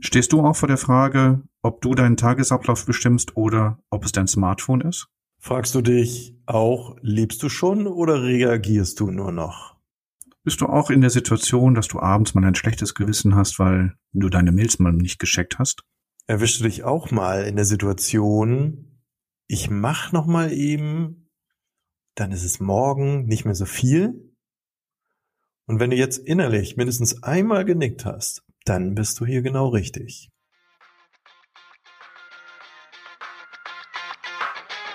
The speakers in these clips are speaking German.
Stehst du auch vor der Frage, ob du deinen Tagesablauf bestimmst oder ob es dein Smartphone ist? Fragst du dich auch, lebst du schon oder reagierst du nur noch? Bist du auch in der Situation, dass du abends mal ein schlechtes Gewissen hast, weil du deine Mails mal nicht gescheckt hast? Erwischst du dich auch mal in der Situation, ich mach noch mal eben, dann ist es morgen nicht mehr so viel. Und wenn du jetzt innerlich mindestens einmal genickt hast, dann bist du hier genau richtig.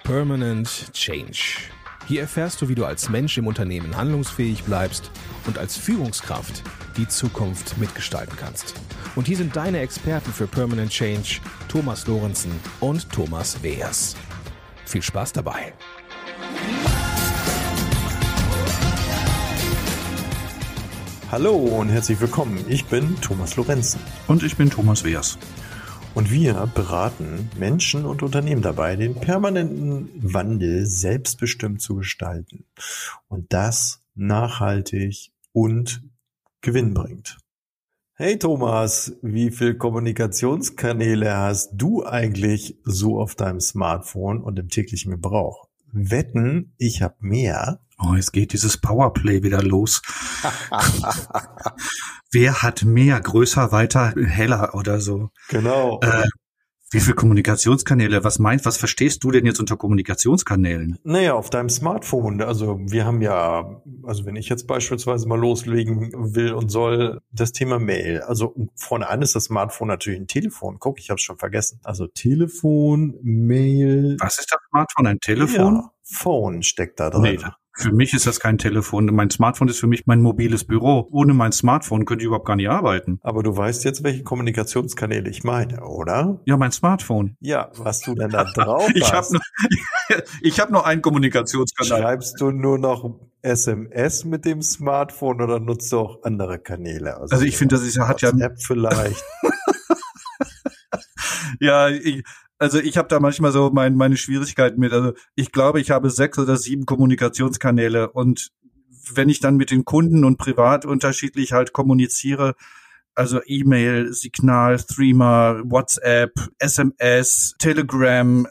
Permanent Change. Hier erfährst du, wie du als Mensch im Unternehmen handlungsfähig bleibst und als Führungskraft die Zukunft mitgestalten kannst. Und hier sind deine Experten für Permanent Change, Thomas Lorenzen und Thomas Weers. Viel Spaß dabei. Hallo und herzlich willkommen. Ich bin Thomas Lorenzen. Und ich bin Thomas Weers. Und wir beraten Menschen und Unternehmen dabei, den permanenten Wandel selbstbestimmt zu gestalten. Und das nachhaltig und gewinnbringend. Hey Thomas, wie viel Kommunikationskanäle hast du eigentlich so auf deinem Smartphone und im täglichen Gebrauch? Wetten, ich habe mehr. Oh, es geht dieses Powerplay wieder los. Wer hat mehr, größer, weiter, heller oder so? Genau. Äh, wie viele Kommunikationskanäle? Was meinst, was verstehst du denn jetzt unter Kommunikationskanälen? Naja, auf deinem Smartphone. Also wir haben ja, also wenn ich jetzt beispielsweise mal loslegen will und soll, das Thema Mail. Also vorne an ist das Smartphone natürlich ein Telefon. Guck, ich habe es schon vergessen. Also Telefon, Mail. Was ist das Smartphone? Ein Telefon? Ja, Phone steckt da drin. Nee, für mich ist das kein Telefon. Mein Smartphone ist für mich mein mobiles Büro. Ohne mein Smartphone könnte ich überhaupt gar nicht arbeiten. Aber du weißt jetzt, welche Kommunikationskanäle ich meine, oder? Ja, mein Smartphone. Ja, was du denn da drauf Ich habe hast. nur, ich hab nur einen Kommunikationskanal. Schreibst du nur noch SMS mit dem Smartphone oder nutzt du auch andere Kanäle? Also ich finde, das ist, hat ja, WhatsApp vielleicht. ja, ich, also ich habe da manchmal so mein, meine Schwierigkeiten mit. Also ich glaube, ich habe sechs oder sieben Kommunikationskanäle und wenn ich dann mit den Kunden und privat unterschiedlich halt kommuniziere, also E-Mail, Signal, Threema, WhatsApp, SMS, Telegram,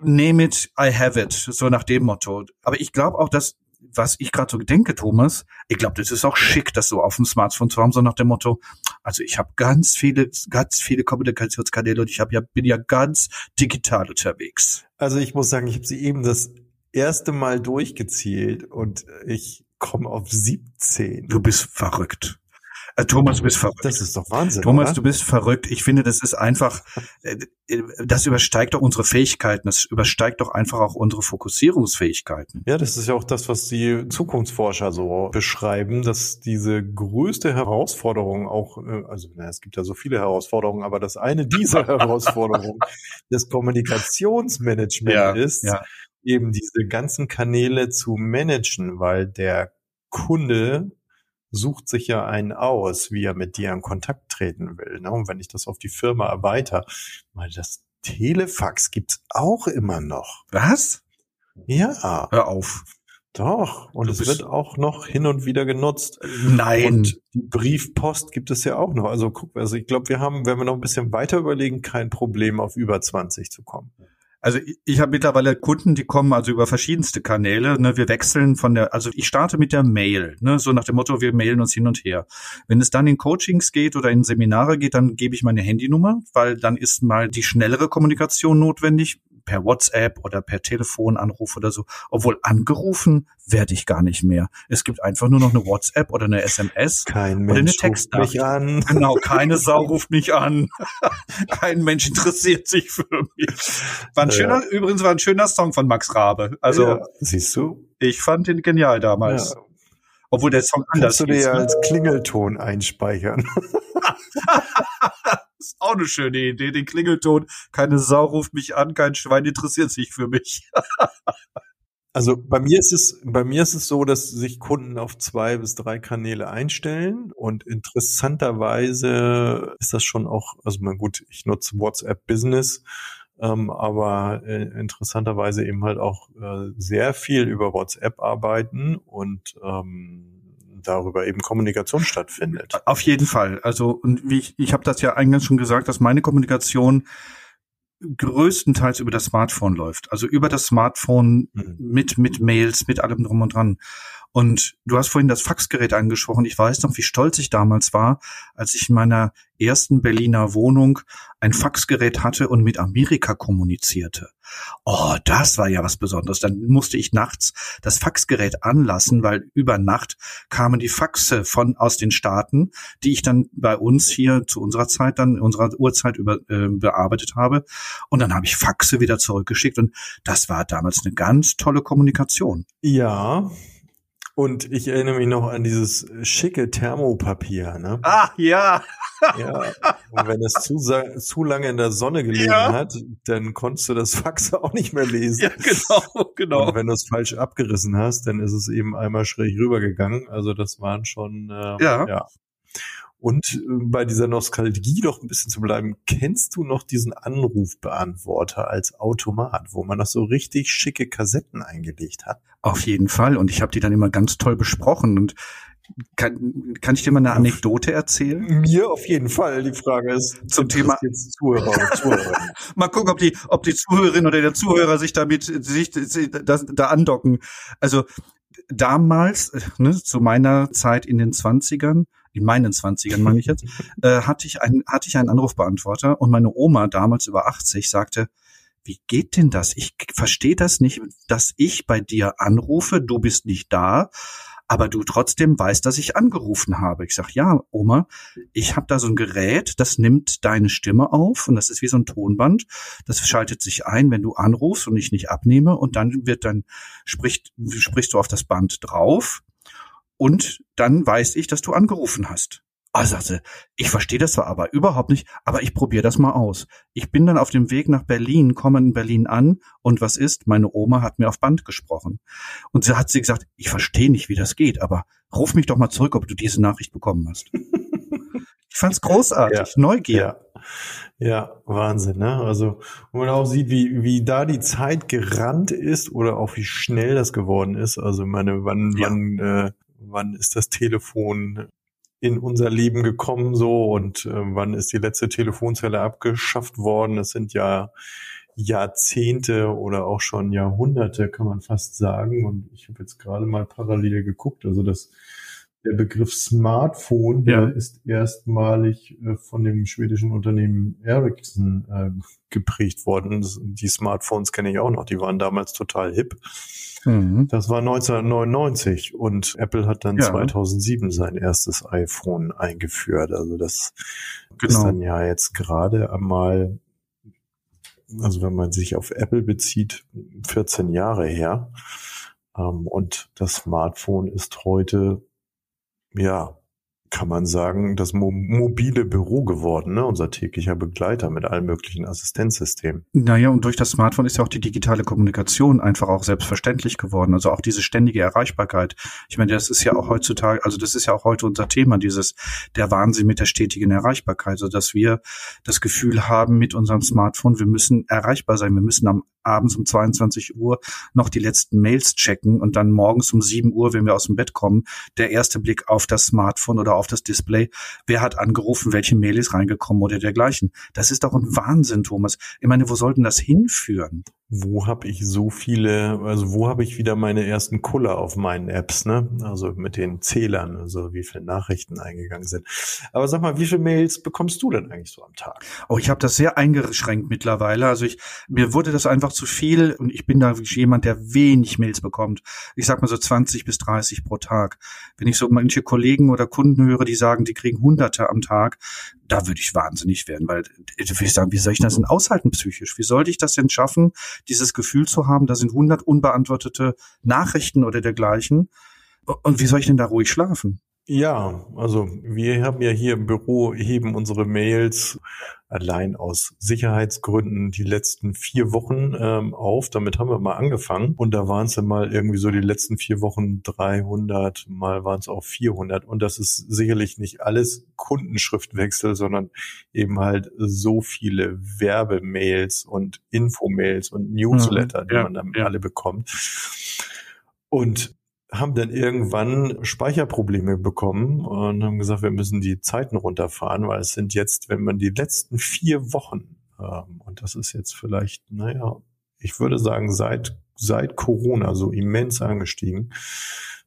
name it, I have it, so nach dem Motto. Aber ich glaube auch, dass was ich gerade so denke, Thomas, ich glaube, das ist auch schick, das so auf dem Smartphone zu haben, so nach dem Motto, also ich habe ganz viele, ganz viele Kommunikationskanäle und ich habe ja, bin ja ganz digital unterwegs. Also ich muss sagen, ich habe sie eben das erste Mal durchgezählt und ich komme auf 17. Du bist verrückt. Äh, Thomas, du bist verrückt. Das ist doch Wahnsinn. Thomas, oder? du bist verrückt. Ich finde, das ist einfach, äh, das übersteigt doch unsere Fähigkeiten. Das übersteigt doch einfach auch unsere Fokussierungsfähigkeiten. Ja, das ist ja auch das, was die Zukunftsforscher so beschreiben, dass diese größte Herausforderung auch, äh, also na, es gibt ja so viele Herausforderungen, aber dass eine dieser Herausforderungen das Kommunikationsmanagement Ja, ist, ja. eben diese ganzen Kanäle zu managen, weil der Kunde sucht sich ja einen aus, wie er mit dir in Kontakt treten will. Ne? Und wenn ich das auf die Firma erweitere, weil das Telefax gibt's auch immer noch. Was? Ja, Hör auf. doch. Und es wird auch noch hin und wieder genutzt. Nein. Und die Briefpost gibt es ja auch noch. Also guck, also ich glaube, wir haben, wenn wir noch ein bisschen weiter überlegen, kein Problem, auf über 20 zu kommen. Also ich, ich habe mittlerweile Kunden, die kommen also über verschiedenste Kanäle. Ne, wir wechseln von der, also ich starte mit der Mail, ne, so nach dem Motto, wir mailen uns hin und her. Wenn es dann in Coachings geht oder in Seminare geht, dann gebe ich meine Handynummer, weil dann ist mal die schnellere Kommunikation notwendig per WhatsApp oder per Telefonanruf oder so. Obwohl angerufen werde ich gar nicht mehr. Es gibt einfach nur noch eine WhatsApp oder eine SMS. Kein Oder eine Mensch ruft Textnachricht. mich an. Genau, keine Sau ruft mich an. Kein Mensch interessiert sich für mich. War ein Ja. schöner, übrigens war ein schöner Song von Max Rabe. Also ja, siehst du? ich fand ihn genial damals. Ja. Obwohl der Song anders Kannst du dir ja ne? als Klingelton einspeichern. Ist auch eine schöne Idee. Den Klingelton. Keine Sau ruft mich an, kein Schwein interessiert sich für mich. Also bei mir ist es, bei mir ist es so, dass sich Kunden auf zwei bis drei Kanäle einstellen und interessanterweise ist das schon auch, also mein gut, ich nutze WhatsApp Business, ähm, aber äh, interessanterweise eben halt auch äh, sehr viel über WhatsApp arbeiten und ähm, darüber eben Kommunikation stattfindet. Auf jeden Fall. Also und wie ich, ich habe das ja eingangs schon gesagt, dass meine Kommunikation größtenteils über das Smartphone läuft. Also über das Smartphone mhm. mit mit Mails, mit allem drum und dran. Und du hast vorhin das Faxgerät angesprochen. Ich weiß noch, wie stolz ich damals war, als ich in meiner ersten Berliner Wohnung ein Faxgerät hatte und mit Amerika kommunizierte. Oh, das war ja was Besonderes. Dann musste ich nachts das Faxgerät anlassen, weil über Nacht kamen die Faxe von aus den Staaten, die ich dann bei uns hier zu unserer Zeit dann unserer Uhrzeit über, äh, bearbeitet habe. Und dann habe ich Faxe wieder zurückgeschickt und das war damals eine ganz tolle Kommunikation. Ja, und ich erinnere mich noch an dieses schicke Thermopapier, ne? Ah, ja. Ja. Und wenn es zu, zu lange in der Sonne gelegen ja. hat, dann konntest du das Fax auch nicht mehr lesen. Ja, genau, genau. Und wenn du es falsch abgerissen hast, dann ist es eben einmal schräg rübergegangen. Also das waren schon, äh, ja. ja. Und äh, bei dieser Nostalgie doch ein bisschen zu bleiben, kennst du noch diesen Anrufbeantworter als Automat, wo man noch so richtig schicke Kassetten eingelegt hat? Auf jeden Fall. Und ich habe die dann immer ganz toll besprochen. Und kann, kann ich dir mal eine Anekdote erzählen? Mir auf jeden Fall. Die Frage ist zum Thema jetzt Zuhörer und Zuhörer. mal gucken, ob die, ob die Zuhörerin oder der Zuhörer sich damit sich, sich das, da andocken. Also damals, ne, zu meiner Zeit in den Zwanzigern, in meinen Zwanzigern meine ich jetzt, äh, hatte ich einen, hatte ich einen Anrufbeantworter und meine Oma, damals über 80, sagte, wie geht denn das? Ich verstehe das nicht, dass ich bei dir anrufe, du bist nicht da, aber du trotzdem weißt, dass ich angerufen habe. Ich sag, ja, Oma, ich habe da so ein Gerät, das nimmt deine Stimme auf und das ist wie so ein Tonband. Das schaltet sich ein, wenn du anrufst und ich nicht abnehme und dann wird dann spricht sprichst du auf das Band drauf und dann weiß ich, dass du angerufen hast. Ah, sagte, ich verstehe das zwar aber überhaupt nicht, aber ich probiere das mal aus. Ich bin dann auf dem Weg nach Berlin, komme in Berlin an und was ist? Meine Oma hat mir auf Band gesprochen. Und sie hat sie gesagt, ich verstehe nicht, wie das geht, aber ruf mich doch mal zurück, ob du diese Nachricht bekommen hast. ich fand's großartig, ja, Neugier. Ja. ja, Wahnsinn, ne? Also, wo man auch sieht, wie, wie da die Zeit gerannt ist oder auch wie schnell das geworden ist. Also, meine, wann, ja. wann, äh, wann ist das Telefon in unser Leben gekommen so und äh, wann ist die letzte Telefonzelle abgeschafft worden? Das sind ja Jahrzehnte oder auch schon Jahrhunderte, kann man fast sagen. Und ich habe jetzt gerade mal parallel geguckt. Also das der Begriff Smartphone, ja. der ist erstmalig äh, von dem schwedischen Unternehmen Ericsson äh, geprägt worden. Die Smartphones kenne ich auch noch, die waren damals total hip. Mhm. Das war 1999 und Apple hat dann ja. 2007 sein erstes iPhone eingeführt. Also das genau. ist dann ja jetzt gerade einmal, also wenn man sich auf Apple bezieht, 14 Jahre her. Ähm, und das Smartphone ist heute, ja, kann man sagen, das mo mobile Büro geworden, ne? unser täglicher Begleiter mit allen möglichen Assistenzsystemen. Naja, und durch das Smartphone ist ja auch die digitale Kommunikation einfach auch selbstverständlich geworden. Also auch diese ständige Erreichbarkeit. Ich meine, das ist ja auch heutzutage, also das ist ja auch heute unser Thema, dieses der Wahnsinn mit der stetigen Erreichbarkeit, so dass wir das Gefühl haben mit unserem Smartphone, wir müssen erreichbar sein, wir müssen am abends um 22 Uhr noch die letzten Mails checken und dann morgens um 7 Uhr, wenn wir aus dem Bett kommen, der erste Blick auf das Smartphone oder auf das Display. Wer hat angerufen, welche Mail ist reingekommen oder dergleichen. Das ist doch ein Wahnsinn, Thomas. Ich meine, wo sollten das hinführen? wo habe ich so viele, also wo habe ich wieder meine ersten Kuller auf meinen Apps, ne? Also mit den Zählern, also wie viele Nachrichten eingegangen sind. Aber sag mal, wie viele Mails bekommst du denn eigentlich so am Tag? Oh, ich habe das sehr eingeschränkt mittlerweile. Also ich mir wurde das einfach zu viel und ich bin da jemand, der wenig Mails bekommt. Ich sag mal so 20 bis 30 pro Tag. Wenn ich so manche Kollegen oder Kunden höre, die sagen, die kriegen Hunderte am Tag, da würde ich wahnsinnig werden, weil ich würde sagen, wie soll ich das denn aushalten psychisch? Wie sollte ich das denn schaffen? dieses Gefühl zu haben, da sind 100 unbeantwortete Nachrichten oder dergleichen. Und wie soll ich denn da ruhig schlafen? Ja, also wir haben ja hier im Büro, heben unsere Mails allein aus Sicherheitsgründen die letzten vier Wochen ähm, auf. Damit haben wir mal angefangen. Und da waren es dann mal irgendwie so die letzten vier Wochen 300, mal waren es auch 400. Und das ist sicherlich nicht alles Kundenschriftwechsel, sondern eben halt so viele Werbemails und Infomails und Newsletter, mhm, die man dann ja. alle bekommt. Und haben dann irgendwann Speicherprobleme bekommen und haben gesagt, wir müssen die Zeiten runterfahren, weil es sind jetzt, wenn man die letzten vier Wochen, ähm, und das ist jetzt vielleicht, naja, ich würde sagen, seit, seit Corona so immens angestiegen.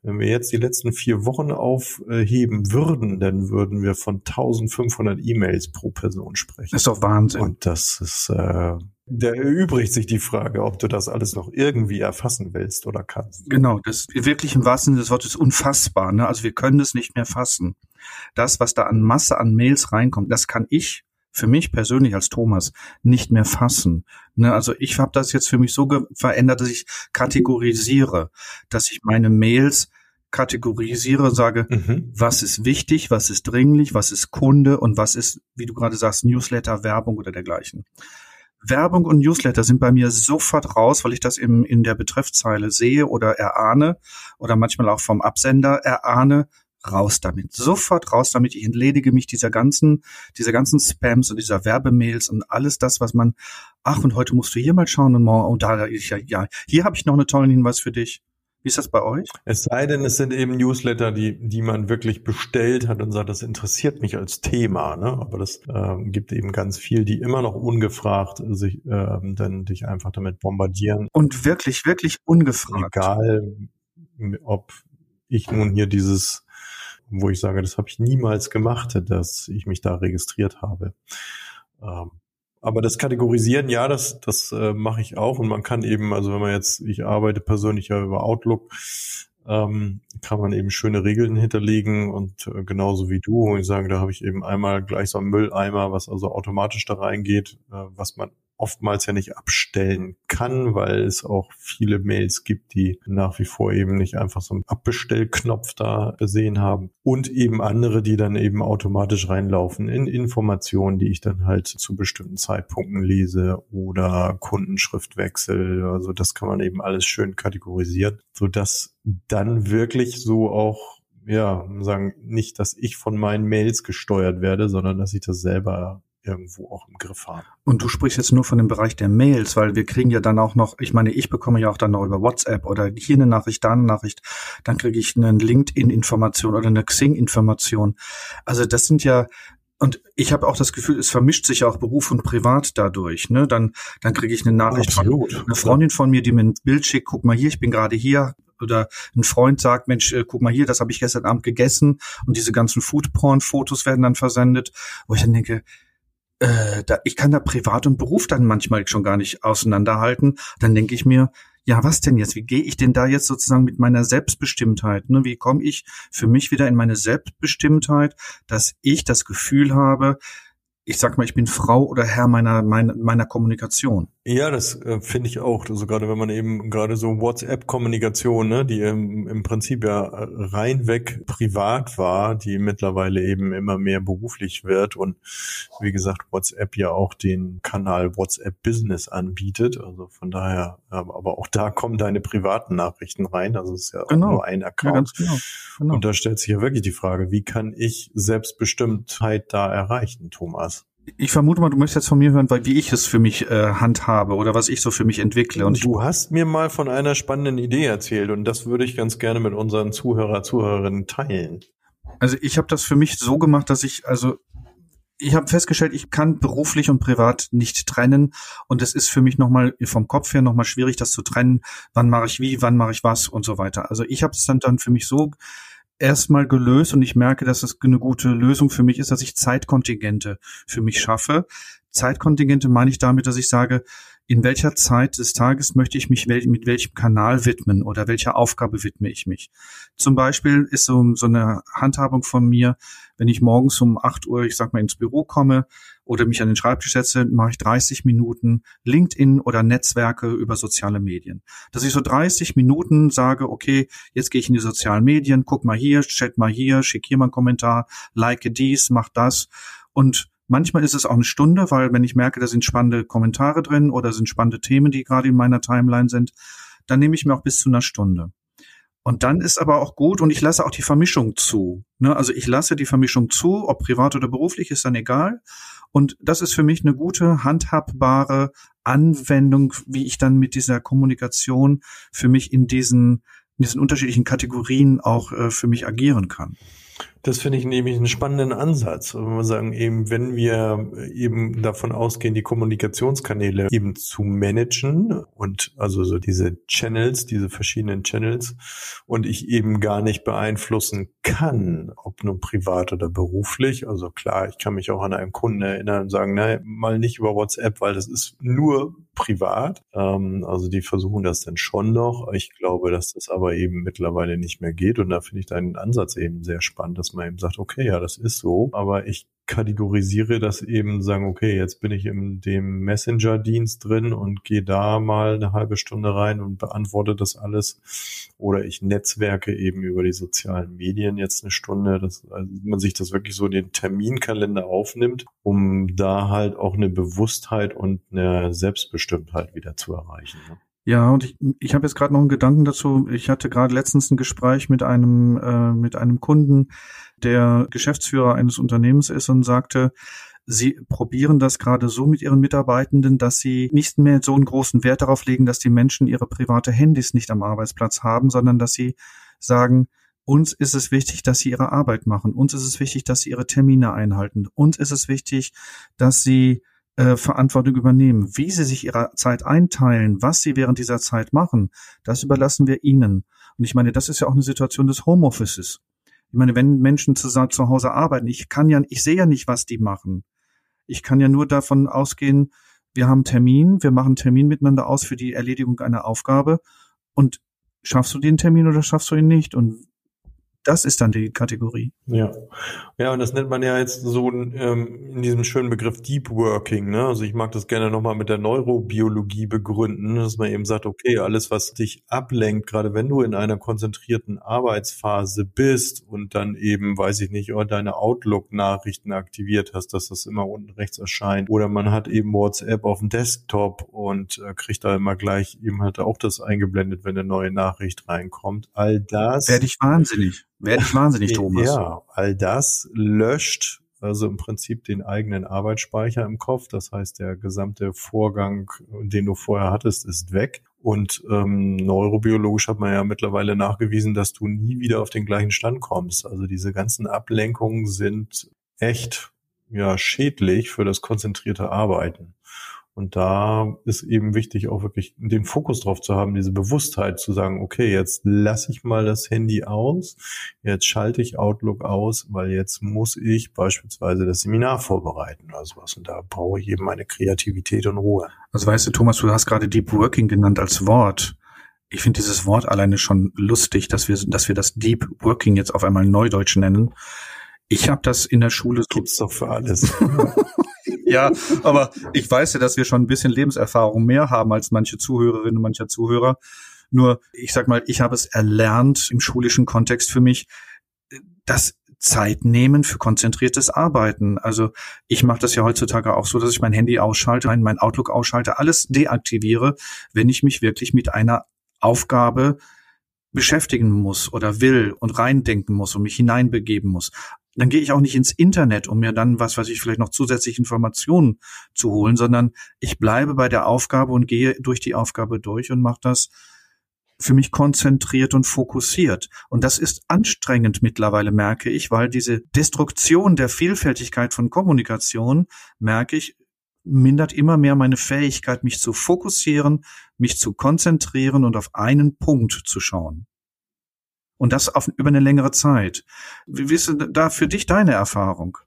Wenn wir jetzt die letzten vier Wochen aufheben würden, dann würden wir von 1500 E-Mails pro Person sprechen. Das ist doch Wahnsinn. Und das ist, äh, da erübrigt sich die Frage, ob du das alles noch irgendwie erfassen willst oder kannst. Genau, das wirklich im wahrsten Sinne des Wortes unfassbar. Ne? Also wir können es nicht mehr fassen. Das, was da an Masse an Mails reinkommt, das kann ich für mich persönlich als Thomas nicht mehr fassen. Ne, also ich habe das jetzt für mich so verändert, dass ich kategorisiere, dass ich meine Mails kategorisiere, sage, mhm. was ist wichtig, was ist dringlich, was ist Kunde und was ist, wie du gerade sagst, Newsletter, Werbung oder dergleichen. Werbung und Newsletter sind bei mir sofort raus, weil ich das im, in der Betreffzeile sehe oder erahne oder manchmal auch vom Absender erahne, raus damit. Sofort raus damit. Ich entledige mich dieser ganzen, dieser ganzen Spams und dieser Werbemails und alles das, was man, ach, und heute musst du hier mal schauen und morgen, oh, da, ich, ja, ja, hier habe ich noch einen tollen Hinweis für dich. Wie ist das bei euch? Es sei denn, es sind eben Newsletter, die, die man wirklich bestellt hat und sagt, das interessiert mich als Thema. Ne? Aber das ähm, gibt eben ganz viel, die immer noch ungefragt sich ähm, dann dich einfach damit bombardieren. Und wirklich, wirklich ungefragt. Egal, ob ich nun hier dieses wo ich sage, das habe ich niemals gemacht, dass ich mich da registriert habe. Ähm, aber das Kategorisieren, ja, das, das äh, mache ich auch. Und man kann eben, also wenn man jetzt, ich arbeite persönlich ja über Outlook, ähm, kann man eben schöne Regeln hinterlegen und äh, genauso wie du, und ich sage, da habe ich eben einmal gleich so einen Mülleimer, was also automatisch da reingeht, äh, was man oftmals ja nicht abstellen kann, weil es auch viele Mails gibt, die nach wie vor eben nicht einfach so einen Abbestellknopf da gesehen haben und eben andere, die dann eben automatisch reinlaufen in Informationen, die ich dann halt zu bestimmten Zeitpunkten lese oder Kundenschriftwechsel. Also das kann man eben alles schön kategorisieren, so dass dann wirklich so auch ja, sagen, nicht, dass ich von meinen Mails gesteuert werde, sondern dass ich das selber irgendwo auch im Griff haben. Und du sprichst jetzt nur von dem Bereich der Mails, weil wir kriegen ja dann auch noch, ich meine, ich bekomme ja auch dann noch über WhatsApp oder hier eine Nachricht, da eine Nachricht, dann kriege ich eine LinkedIn-Information oder eine Xing-Information. Also das sind ja und ich habe auch das Gefühl, es vermischt sich auch Beruf und Privat dadurch. Ne? Dann, dann kriege ich eine Nachricht Absolut. von einer Freundin von mir, die mir ein Bild schickt, guck mal hier, ich bin gerade hier. Oder ein Freund sagt, Mensch, äh, guck mal hier, das habe ich gestern Abend gegessen. Und diese ganzen Foodporn-Fotos werden dann versendet, wo ich dann denke, äh, da, ich kann da Privat und Beruf dann manchmal schon gar nicht auseinanderhalten. Dann denke ich mir, ja, was denn jetzt? Wie gehe ich denn da jetzt sozusagen mit meiner Selbstbestimmtheit? Ne? Wie komme ich für mich wieder in meine Selbstbestimmtheit, dass ich das Gefühl habe, ich sag mal, ich bin Frau oder Herr meiner, meiner, meiner Kommunikation. Ja, das äh, finde ich auch. Also gerade wenn man eben gerade so WhatsApp-Kommunikation, ne, die im, im Prinzip ja reinweg privat war, die mittlerweile eben immer mehr beruflich wird und wie gesagt WhatsApp ja auch den Kanal WhatsApp Business anbietet. Also von daher, aber auch da kommen deine privaten Nachrichten rein. Also es ist ja genau. nur ein Account. Ja, genau. Genau. Und da stellt sich ja wirklich die Frage, wie kann ich Selbstbestimmtheit da erreichen, Thomas? Ich vermute mal, du möchtest jetzt von mir hören, weil wie ich es für mich äh, handhabe oder was ich so für mich entwickle. Und du hast mir mal von einer spannenden Idee erzählt und das würde ich ganz gerne mit unseren Zuhörer, Zuhörerinnen teilen. Also ich habe das für mich so gemacht, dass ich also ich habe festgestellt, ich kann beruflich und privat nicht trennen und es ist für mich nochmal vom Kopf her nochmal schwierig, das zu trennen. Wann mache ich wie, wann mache ich was und so weiter. Also ich habe es dann, dann für mich so erstmal gelöst und ich merke, dass es eine gute Lösung für mich ist, dass ich Zeitkontingente für mich schaffe. Zeitkontingente meine ich damit, dass ich sage, in welcher Zeit des Tages möchte ich mich mit welchem Kanal widmen oder welcher Aufgabe widme ich mich. Zum Beispiel ist so, so eine Handhabung von mir, wenn ich morgens um 8 Uhr, ich sag mal, ins Büro komme oder mich an den Schreibtisch setze, mache ich 30 Minuten LinkedIn oder Netzwerke über soziale Medien. Dass ich so 30 Minuten sage, okay, jetzt gehe ich in die sozialen Medien, guck mal hier, chat mal hier, schick hier mal einen Kommentar, like dies, mach das und Manchmal ist es auch eine Stunde, weil wenn ich merke, da sind spannende Kommentare drin oder sind spannende Themen, die gerade in meiner Timeline sind, dann nehme ich mir auch bis zu einer Stunde. Und dann ist aber auch gut und ich lasse auch die Vermischung zu. Ne? Also ich lasse die Vermischung zu, ob privat oder beruflich, ist dann egal. Und das ist für mich eine gute, handhabbare Anwendung, wie ich dann mit dieser Kommunikation für mich in diesen in diesen unterschiedlichen Kategorien auch äh, für mich agieren kann. Das finde ich nämlich einen spannenden Ansatz. Wenn wir sagen, eben, wenn wir eben davon ausgehen, die Kommunikationskanäle eben zu managen und also so diese Channels, diese verschiedenen Channels und ich eben gar nicht beeinflussen kann, ob nur privat oder beruflich. Also klar, ich kann mich auch an einen Kunden erinnern und sagen, nein, mal nicht über WhatsApp, weil das ist nur privat. Ähm, also die versuchen das dann schon noch. Ich glaube, dass das aber eben mittlerweile nicht mehr geht. Und da finde ich deinen Ansatz eben sehr spannend, dass man eben sagt, okay, ja, das ist so, aber ich kategorisiere das eben, sagen, okay, jetzt bin ich in dem Messenger-Dienst drin und gehe da mal eine halbe Stunde rein und beantworte das alles. Oder ich netzwerke eben über die sozialen Medien jetzt eine Stunde, dass also man sich das wirklich so den Terminkalender aufnimmt, um da halt auch eine Bewusstheit und eine Selbstbestimmtheit wieder zu erreichen. Ne? Ja, und ich, ich habe jetzt gerade noch einen Gedanken dazu. Ich hatte gerade letztens ein Gespräch mit einem äh, mit einem Kunden, der Geschäftsführer eines Unternehmens ist und sagte, Sie probieren das gerade so mit Ihren Mitarbeitenden, dass Sie nicht mehr so einen großen Wert darauf legen, dass die Menschen ihre private Handys nicht am Arbeitsplatz haben, sondern dass Sie sagen, uns ist es wichtig, dass Sie Ihre Arbeit machen. Uns ist es wichtig, dass Sie Ihre Termine einhalten. Uns ist es wichtig, dass Sie äh, Verantwortung übernehmen. Wie Sie sich Ihre Zeit einteilen, was Sie während dieser Zeit machen, das überlassen wir Ihnen. Und ich meine, das ist ja auch eine Situation des Homeoffices. Ich meine, wenn Menschen zu, zu Hause arbeiten, ich kann ja, ich sehe ja nicht, was die machen. Ich kann ja nur davon ausgehen, wir haben Termin, wir machen Termin miteinander aus für die Erledigung einer Aufgabe und schaffst du den Termin oder schaffst du ihn nicht? Und das ist dann die Kategorie. Ja, ja, und das nennt man ja jetzt so ähm, in diesem schönen Begriff Deep Working. Ne? Also ich mag das gerne nochmal mit der Neurobiologie begründen, dass man eben sagt, okay, alles, was dich ablenkt, gerade wenn du in einer konzentrierten Arbeitsphase bist und dann eben, weiß ich nicht, deine Outlook-Nachrichten aktiviert hast, dass das immer unten rechts erscheint, oder man hat eben WhatsApp auf dem Desktop und äh, kriegt da immer gleich eben halt auch das eingeblendet, wenn eine neue Nachricht reinkommt. All das. Werde ich wahnsinnig. Werde ich wahnsinnig, Thomas. Ja, all das löscht also im Prinzip den eigenen Arbeitsspeicher im Kopf. Das heißt, der gesamte Vorgang, den du vorher hattest, ist weg. Und ähm, neurobiologisch hat man ja mittlerweile nachgewiesen, dass du nie wieder auf den gleichen Stand kommst. Also diese ganzen Ablenkungen sind echt ja schädlich für das konzentrierte Arbeiten. Und da ist eben wichtig, auch wirklich den Fokus drauf zu haben, diese Bewusstheit zu sagen, okay, jetzt lasse ich mal das Handy aus, jetzt schalte ich Outlook aus, weil jetzt muss ich beispielsweise das Seminar vorbereiten oder sowas. Und da brauche ich eben meine Kreativität und Ruhe. Also weißt du, Thomas, du hast gerade Deep Working genannt als Wort. Ich finde dieses Wort alleine schon lustig, dass wir, dass wir das Deep Working jetzt auf einmal Neudeutsch nennen. Ich habe das in der Schule. Gibt's doch für alles. ja, aber ich weiß ja, dass wir schon ein bisschen Lebenserfahrung mehr haben als manche Zuhörerinnen und mancher Zuhörer. Nur, ich sag mal, ich habe es erlernt im schulischen Kontext für mich, das Zeit nehmen für konzentriertes Arbeiten. Also ich mache das ja heutzutage auch so, dass ich mein Handy ausschalte, mein Outlook ausschalte, alles deaktiviere, wenn ich mich wirklich mit einer Aufgabe beschäftigen muss oder will und reindenken muss und mich hineinbegeben muss dann gehe ich auch nicht ins Internet, um mir dann, was weiß ich, vielleicht noch zusätzliche Informationen zu holen, sondern ich bleibe bei der Aufgabe und gehe durch die Aufgabe durch und mache das für mich konzentriert und fokussiert. Und das ist anstrengend mittlerweile, merke ich, weil diese Destruktion der Vielfältigkeit von Kommunikation, merke ich, mindert immer mehr meine Fähigkeit, mich zu fokussieren, mich zu konzentrieren und auf einen Punkt zu schauen. Und das auf, über eine längere Zeit. Wie ist da für dich deine Erfahrung?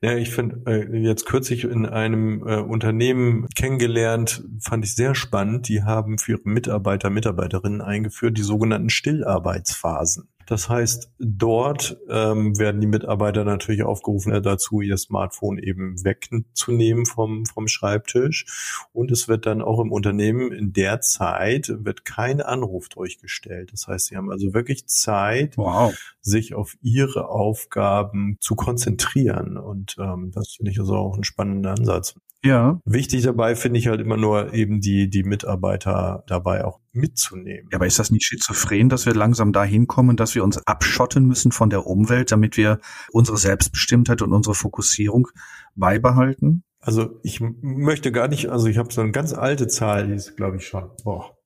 Ja, ich finde äh, jetzt kürzlich in einem äh, Unternehmen kennengelernt, fand ich sehr spannend. Die haben für ihre Mitarbeiter, Mitarbeiterinnen eingeführt die sogenannten Stillarbeitsphasen. Das heißt, dort ähm, werden die Mitarbeiter natürlich aufgerufen äh, dazu, ihr Smartphone eben wegzunehmen vom, vom Schreibtisch. Und es wird dann auch im Unternehmen in der Zeit wird kein Anruf durchgestellt. Das heißt, sie haben also wirklich Zeit, wow. sich auf ihre Aufgaben zu konzentrieren. Und ähm, das finde ich also auch ein spannender Ansatz. Ja. Wichtig dabei finde ich halt immer nur eben die, die Mitarbeiter dabei auch mitzunehmen. Ja, aber ist das nicht schizophren, dass wir langsam dahin kommen, dass wir uns abschotten müssen von der Umwelt, damit wir unsere Selbstbestimmtheit und unsere Fokussierung beibehalten? Also ich möchte gar nicht, also ich habe so eine ganz alte Zahl, die ist glaube ich schon, boah,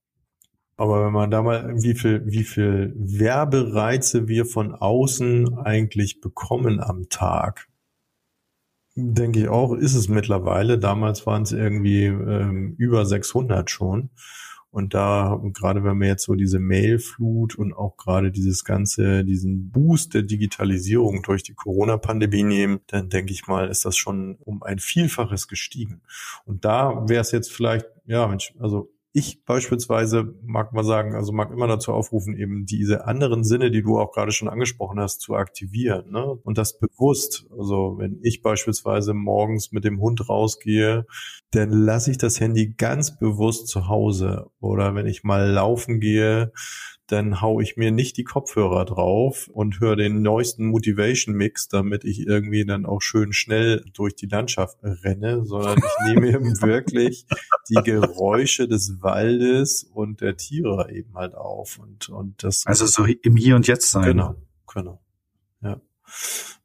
Aber wenn man da mal, wie viel, wie viel Werbereize wir von außen eigentlich bekommen am Tag, denke ich auch, ist es mittlerweile. Damals waren es irgendwie ähm, über 600 schon. Und da, gerade wenn wir jetzt so diese Mailflut und auch gerade dieses ganze, diesen Boost der Digitalisierung durch die Corona-Pandemie nehmen, dann denke ich mal, ist das schon um ein Vielfaches gestiegen. Und da wäre es jetzt vielleicht, ja, Mensch, also ich beispielsweise mag mal sagen, also mag immer dazu aufrufen, eben diese anderen Sinne, die du auch gerade schon angesprochen hast, zu aktivieren. Ne? Und das bewusst. Also wenn ich beispielsweise morgens mit dem Hund rausgehe, dann lasse ich das Handy ganz bewusst zu Hause. Oder wenn ich mal laufen gehe, dann hau ich mir nicht die Kopfhörer drauf und höre den neuesten Motivation Mix, damit ich irgendwie dann auch schön schnell durch die Landschaft renne, sondern ich nehme eben wirklich die Geräusche des Waldes und der Tiere eben halt auf und und das also so im Hier und Jetzt sein. Genau, genau. Ja.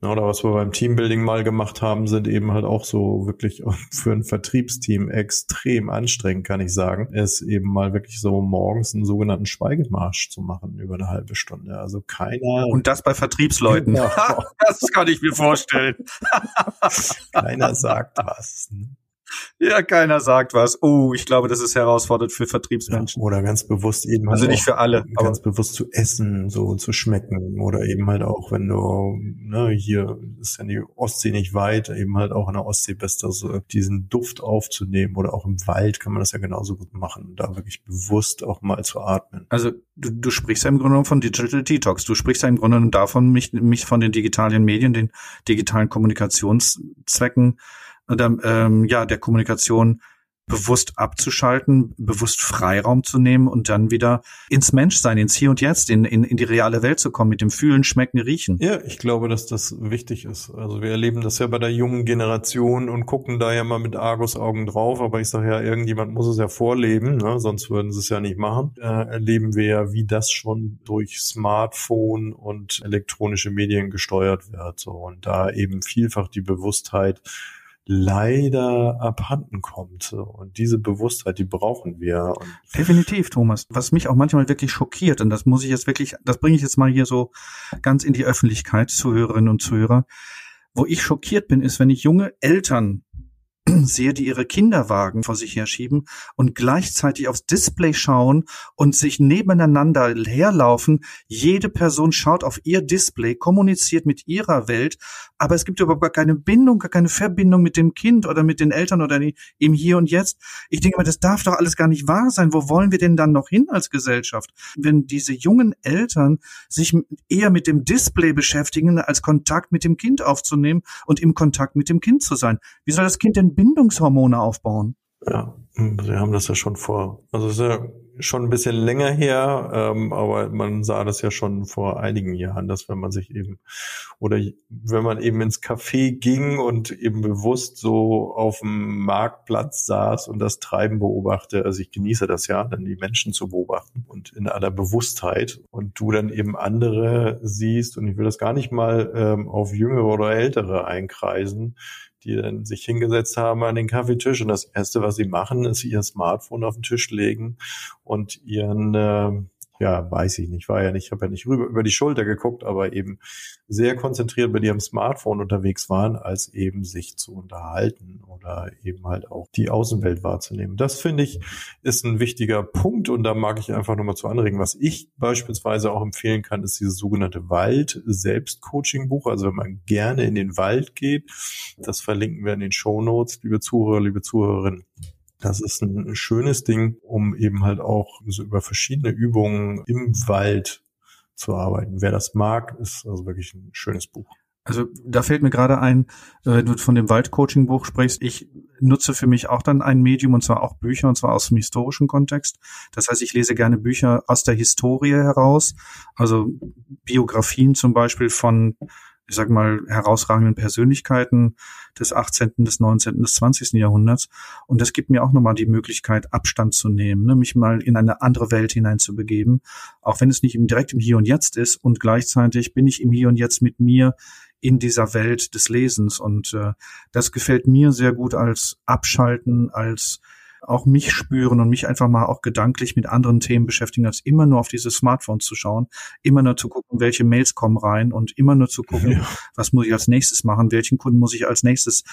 Oder was wir beim Teambuilding mal gemacht haben, sind eben halt auch so wirklich für ein Vertriebsteam extrem anstrengend, kann ich sagen, ist eben mal wirklich so morgens einen sogenannten Schweigemarsch zu machen über eine halbe Stunde. Also keiner. Und das bei Vertriebsleuten. Genau. das kann ich mir vorstellen. keiner sagt was. Ne? Ja, keiner sagt was. Oh, ich glaube, das ist herausfordernd für Vertriebsmenschen. Ja, oder ganz bewusst eben also halt nicht für alle, ganz bewusst zu essen, so zu schmecken oder eben halt auch, wenn du ne, hier ist ja die Ostsee nicht weit, eben halt auch in der Ostsee bist, also diesen Duft aufzunehmen oder auch im Wald kann man das ja genauso gut machen, da wirklich bewusst auch mal zu atmen. Also du, du sprichst ja im Grunde genommen von Digital Detox. Du sprichst ja im Grunde genommen davon, mich, mich von den digitalen Medien, den digitalen Kommunikationszwecken oder, ähm, ja, der Kommunikation bewusst abzuschalten, bewusst Freiraum zu nehmen und dann wieder ins Menschsein, ins Hier und Jetzt, in, in, in die reale Welt zu kommen, mit dem Fühlen, Schmecken, Riechen. Ja, ich glaube, dass das wichtig ist. Also wir erleben das ja bei der jungen Generation und gucken da ja mal mit Argusaugen drauf, aber ich sage ja, irgendjemand muss es ja vorleben, ne? sonst würden sie es ja nicht machen. Äh, erleben wir ja, wie das schon durch Smartphone und elektronische Medien gesteuert wird. So. Und da eben vielfach die Bewusstheit, leider abhanden kommt. Und diese Bewusstheit, die brauchen wir. Definitiv, Thomas. Was mich auch manchmal wirklich schockiert, und das muss ich jetzt wirklich, das bringe ich jetzt mal hier so ganz in die Öffentlichkeit, Zuhörerinnen und Zuhörer. Wo ich schockiert bin, ist, wenn ich junge Eltern sehe, die ihre Kinderwagen vor sich herschieben und gleichzeitig aufs Display schauen und sich nebeneinander herlaufen. Jede Person schaut auf ihr Display, kommuniziert mit ihrer Welt, aber es gibt überhaupt gar keine Bindung, gar keine Verbindung mit dem Kind oder mit den Eltern oder im Hier und Jetzt. Ich denke mal, das darf doch alles gar nicht wahr sein. Wo wollen wir denn dann noch hin als Gesellschaft? Wenn diese jungen Eltern sich eher mit dem Display beschäftigen, als Kontakt mit dem Kind aufzunehmen und im Kontakt mit dem Kind zu sein. Wie soll das Kind denn Bindungshormone aufbauen. Ja, sie haben das ja schon vor. Also ist ja schon ein bisschen länger her, ähm, aber man sah das ja schon vor einigen Jahren, dass wenn man sich eben oder wenn man eben ins Café ging und eben bewusst so auf dem Marktplatz saß und das Treiben beobachte, also ich genieße das ja, dann die Menschen zu beobachten und in aller Bewusstheit und du dann eben andere siehst und ich will das gar nicht mal ähm, auf jüngere oder ältere einkreisen, die dann sich hingesetzt haben an den Kaffeetisch und das erste, was sie machen, ist ihr Smartphone auf den Tisch legen und ihren äh, ja, weiß ich nicht, war ja nicht, ich habe ja nicht rüber über die Schulter geguckt, aber eben sehr konzentriert bei ihrem Smartphone unterwegs waren, als eben sich zu unterhalten oder eben halt auch die Außenwelt wahrzunehmen. Das finde ich ist ein wichtiger Punkt und da mag ich einfach nochmal zu anregen. Was ich beispielsweise auch empfehlen kann, ist dieses sogenannte Wald-Selbstcoaching-Buch. Also wenn man gerne in den Wald geht, das verlinken wir in den Show Notes, liebe Zuhörer, liebe Zuhörerinnen. Das ist ein schönes Ding, um eben halt auch so über verschiedene Übungen im Wald zu arbeiten. Wer das mag, ist also wirklich ein schönes Buch. Also da fällt mir gerade ein, äh, wenn du von dem Waldcoaching-Buch sprichst, ich nutze für mich auch dann ein Medium und zwar auch Bücher und zwar aus dem historischen Kontext. Das heißt, ich lese gerne Bücher aus der Historie heraus, also Biografien zum Beispiel von ich sag mal, herausragenden Persönlichkeiten des 18., des 19., des 20. Jahrhunderts. Und das gibt mir auch nochmal die Möglichkeit, Abstand zu nehmen, ne? mich mal in eine andere Welt hineinzubegeben, auch wenn es nicht direkt im Hier und Jetzt ist. Und gleichzeitig bin ich im Hier und Jetzt mit mir in dieser Welt des Lesens. Und äh, das gefällt mir sehr gut als Abschalten, als auch mich spüren und mich einfach mal auch gedanklich mit anderen Themen beschäftigen, als immer nur auf diese Smartphones zu schauen, immer nur zu gucken, welche Mails kommen rein und immer nur zu gucken, ja. was muss ich als nächstes machen, welchen Kunden muss ich als nächstes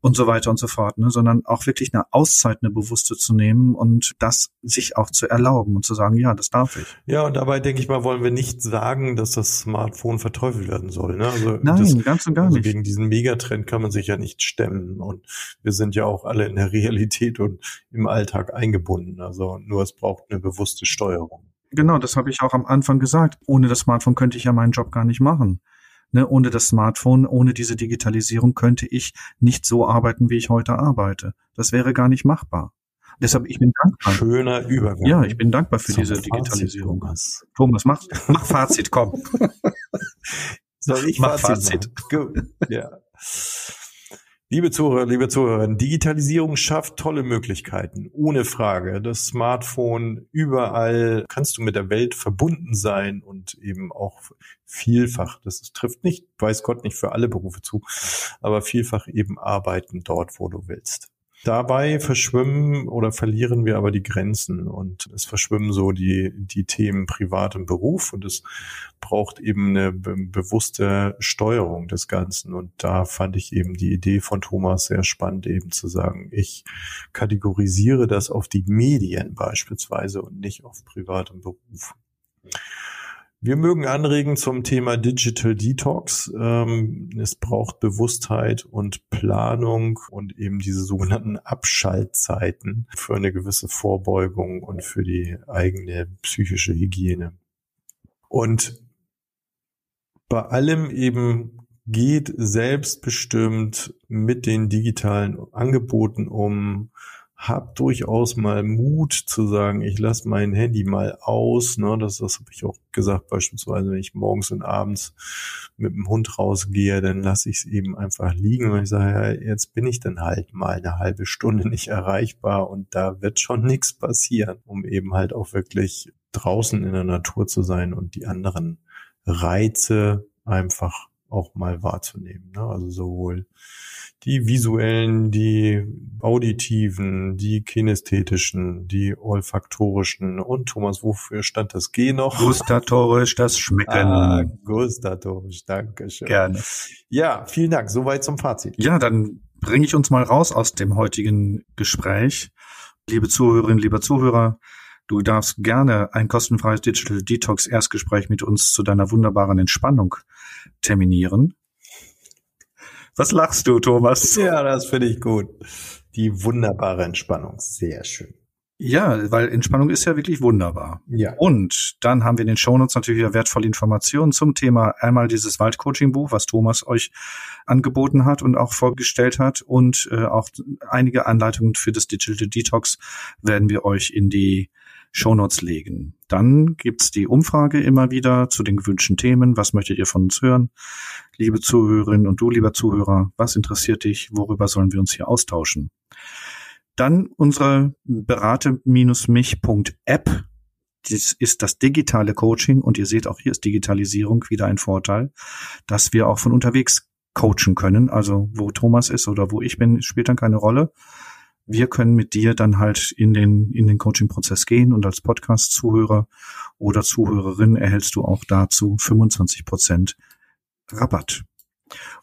und so weiter und so fort, ne? sondern auch wirklich eine Auszeit, eine bewusste zu nehmen und das sich auch zu erlauben und zu sagen, ja, das darf ich. Ja, und dabei denke ich mal, wollen wir nicht sagen, dass das Smartphone verteufelt werden soll. Ne? Also Nein, das, ganz und gar also nicht. Gegen diesen Megatrend kann man sich ja nicht stemmen und wir sind ja auch alle in der Realität und im Alltag eingebunden. Also nur es braucht eine bewusste Steuerung. Genau, das habe ich auch am Anfang gesagt. Ohne das Smartphone könnte ich ja meinen Job gar nicht machen. Ne, ohne das Smartphone, ohne diese Digitalisierung könnte ich nicht so arbeiten, wie ich heute arbeite. Das wäre gar nicht machbar. Deshalb, ich bin dankbar. Schöner Übergang. Ja, ich bin dankbar für diese Digitalisierung. Thomas, Thomas mach, mach Fazit, komm. Soll ich mach Fazit? Fazit. Ja. Liebe Zuhörer, liebe Zuhörerinnen, Digitalisierung schafft tolle Möglichkeiten, ohne Frage. Das Smartphone, überall kannst du mit der Welt verbunden sein und eben auch vielfach, das trifft nicht, weiß Gott nicht für alle Berufe zu, aber vielfach eben arbeiten dort, wo du willst. Dabei verschwimmen oder verlieren wir aber die Grenzen und es verschwimmen so die, die Themen Privat und Beruf und es braucht eben eine be bewusste Steuerung des Ganzen. Und da fand ich eben die Idee von Thomas sehr spannend, eben zu sagen, ich kategorisiere das auf die Medien beispielsweise und nicht auf Privat und Beruf. Wir mögen anregen zum Thema Digital Detox. Ähm, es braucht Bewusstheit und Planung und eben diese sogenannten Abschaltzeiten für eine gewisse Vorbeugung und für die eigene psychische Hygiene. Und bei allem eben geht selbstbestimmt mit den digitalen Angeboten um, hab durchaus mal Mut zu sagen, ich lasse mein Handy mal aus. Ne? Das, das habe ich auch gesagt, beispielsweise, wenn ich morgens und abends mit dem Hund rausgehe, dann lasse ich es eben einfach liegen und ich sage, ja, jetzt bin ich dann halt mal eine halbe Stunde nicht erreichbar und da wird schon nichts passieren, um eben halt auch wirklich draußen in der Natur zu sein und die anderen Reize einfach auch mal wahrzunehmen. Ne? Also sowohl die visuellen, die auditiven, die kinästhetischen, die olfaktorischen und Thomas, wofür stand das G noch? Gustatorisch, das Schmecken. Ah, gustatorisch, danke schön. Gerne. Ja, vielen Dank. Soweit zum Fazit. Ja, dann bringe ich uns mal raus aus dem heutigen Gespräch. Liebe Zuhörerinnen, lieber Zuhörer, du darfst gerne ein kostenfreies Digital Detox Erstgespräch mit uns zu deiner wunderbaren Entspannung terminieren. Was lachst du, Thomas? Ja, das finde ich gut. Die wunderbare Entspannung. Sehr schön. Ja, weil Entspannung ist ja wirklich wunderbar. Ja. Und dann haben wir in den Shownotes natürlich wieder wertvolle Informationen zum Thema einmal dieses Waldcoaching-Buch, was Thomas euch angeboten hat und auch vorgestellt hat und äh, auch einige Anleitungen für das Digital Detox werden wir euch in die Shownotes legen. Dann gibt's die Umfrage immer wieder zu den gewünschten Themen. Was möchtet ihr von uns hören? Liebe Zuhörerinnen und du, lieber Zuhörer, was interessiert dich? Worüber sollen wir uns hier austauschen? Dann unsere berate-mich.app. Das ist das digitale Coaching und ihr seht auch hier ist Digitalisierung wieder ein Vorteil, dass wir auch von unterwegs coachen können. Also wo Thomas ist oder wo ich bin, spielt dann keine Rolle wir können mit dir dann halt in den, in den Coaching-Prozess gehen und als Podcast-Zuhörer oder Zuhörerin erhältst du auch dazu 25 Prozent Rabatt.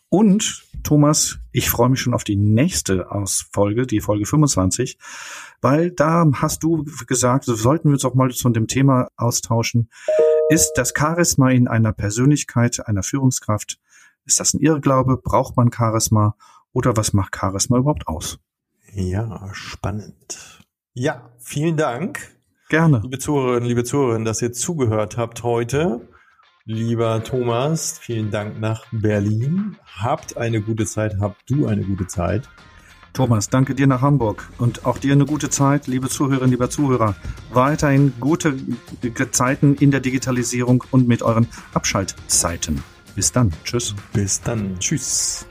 Und Thomas, ich freue mich schon auf die nächste Ausfolge, die Folge 25, weil da hast du gesagt, so sollten wir uns auch mal zu dem Thema austauschen. Ist das Charisma in einer Persönlichkeit, einer Führungskraft, ist das ein Irrglaube? Braucht man Charisma? Oder was macht Charisma überhaupt aus? Ja, spannend. Ja, vielen Dank. Gerne. Liebe Zuhörerinnen, liebe Zuhörerinnen, dass ihr zugehört habt heute. Lieber Thomas, vielen Dank nach Berlin. Habt eine gute Zeit, habt du eine gute Zeit. Thomas, danke dir nach Hamburg und auch dir eine gute Zeit, liebe Zuhörerinnen, lieber Zuhörer. Weiterhin gute Zeiten in der Digitalisierung und mit euren Abschaltzeiten. Bis dann. Tschüss. Bis dann. Tschüss.